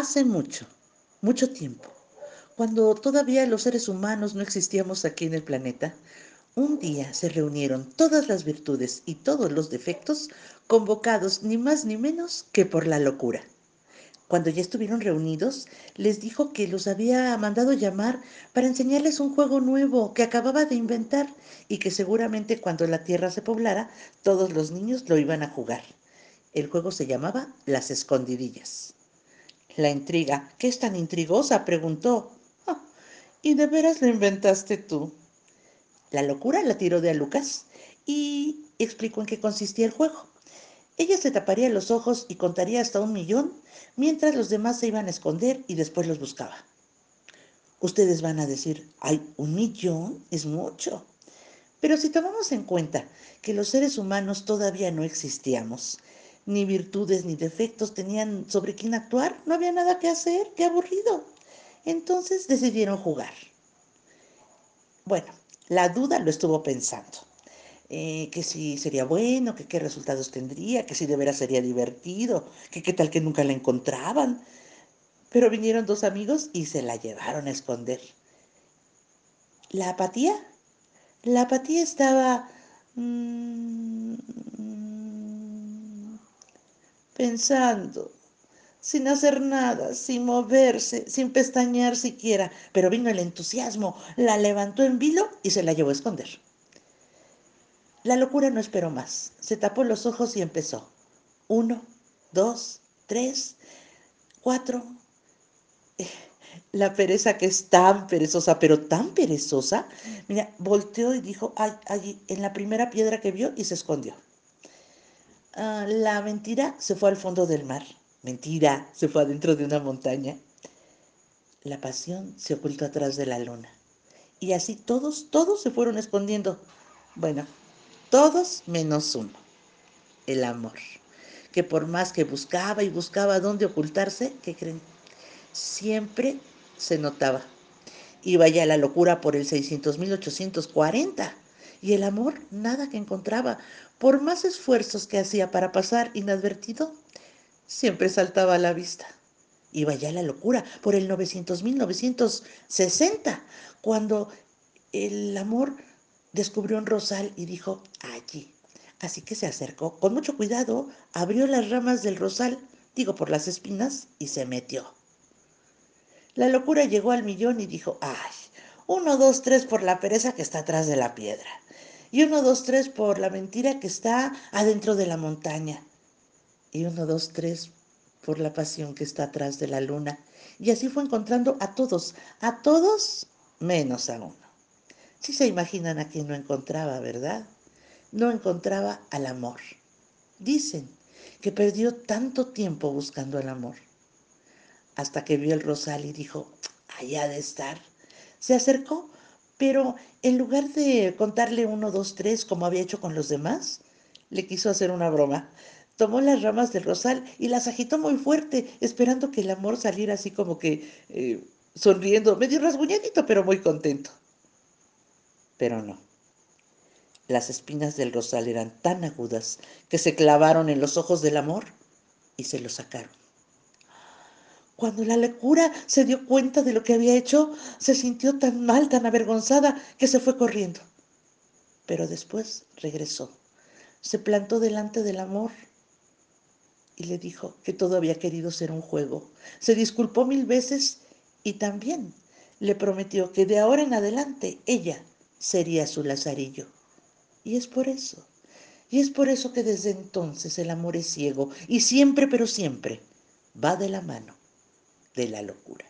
Hace mucho, mucho tiempo, cuando todavía los seres humanos no existíamos aquí en el planeta, un día se reunieron todas las virtudes y todos los defectos convocados ni más ni menos que por la locura. Cuando ya estuvieron reunidos, les dijo que los había mandado llamar para enseñarles un juego nuevo que acababa de inventar y que seguramente cuando la tierra se poblara, todos los niños lo iban a jugar. El juego se llamaba Las Escondidillas. La intriga, ¿qué es tan intrigosa? preguntó. Ah, ¿Y de veras lo inventaste tú? La locura la tiró de a Lucas y explicó en qué consistía el juego. Ella se taparía los ojos y contaría hasta un millón, mientras los demás se iban a esconder y después los buscaba. Ustedes van a decir, ay, un millón es mucho. Pero si tomamos en cuenta que los seres humanos todavía no existíamos, ni virtudes ni defectos tenían sobre quién actuar, no había nada que hacer, qué aburrido. Entonces decidieron jugar. Bueno, la duda lo estuvo pensando. Eh, que si sería bueno, que qué resultados tendría, que si de veras sería divertido, que qué tal que nunca la encontraban. Pero vinieron dos amigos y se la llevaron a esconder. ¿La apatía? La apatía estaba... Mmm, pensando, sin hacer nada, sin moverse, sin pestañear siquiera. Pero vino el entusiasmo, la levantó en vilo y se la llevó a esconder. La locura no esperó más. Se tapó los ojos y empezó. Uno, dos, tres, cuatro. La pereza que es tan perezosa, pero tan perezosa, mira, volteó y dijo, ay, allí, en la primera piedra que vio y se escondió. Ah, la mentira se fue al fondo del mar. Mentira, se fue adentro de una montaña. La pasión se ocultó atrás de la luna. Y así todos, todos se fueron escondiendo. Bueno, todos menos uno, el amor, que por más que buscaba y buscaba dónde ocultarse, ¿qué creen? Siempre se notaba. Iba ya la locura por el 600.840 y el amor nada que encontraba. Por más esfuerzos que hacía para pasar inadvertido, siempre saltaba a la vista. Iba ya la locura por el 900.960, cuando el amor descubrió un rosal y dijo, allí. Así que se acercó con mucho cuidado, abrió las ramas del rosal, digo por las espinas, y se metió. La locura llegó al millón y dijo, ay, uno, dos, tres por la pereza que está atrás de la piedra y uno, dos, tres por la mentira que está adentro de la montaña, y uno, dos, tres por la pasión que está atrás de la luna. Y así fue encontrando a todos, a todos menos a uno. Si se imaginan a quién no encontraba, ¿verdad? No encontraba al amor. Dicen que perdió tanto tiempo buscando el amor, hasta que vio el rosal y dijo, allá de estar. Se acercó pero en lugar de contarle uno, dos, tres, como había hecho con los demás, le quiso hacer una broma. Tomó las ramas del rosal y las agitó muy fuerte, esperando que el amor saliera así como que eh, sonriendo, medio rasguñadito, pero muy contento. Pero no. Las espinas del rosal eran tan agudas que se clavaron en los ojos del amor y se lo sacaron. Cuando la locura se dio cuenta de lo que había hecho, se sintió tan mal, tan avergonzada, que se fue corriendo. Pero después regresó, se plantó delante del amor y le dijo que todo había querido ser un juego. Se disculpó mil veces y también le prometió que de ahora en adelante ella sería su lazarillo. Y es por eso, y es por eso que desde entonces el amor es ciego y siempre, pero siempre, va de la mano de la locura.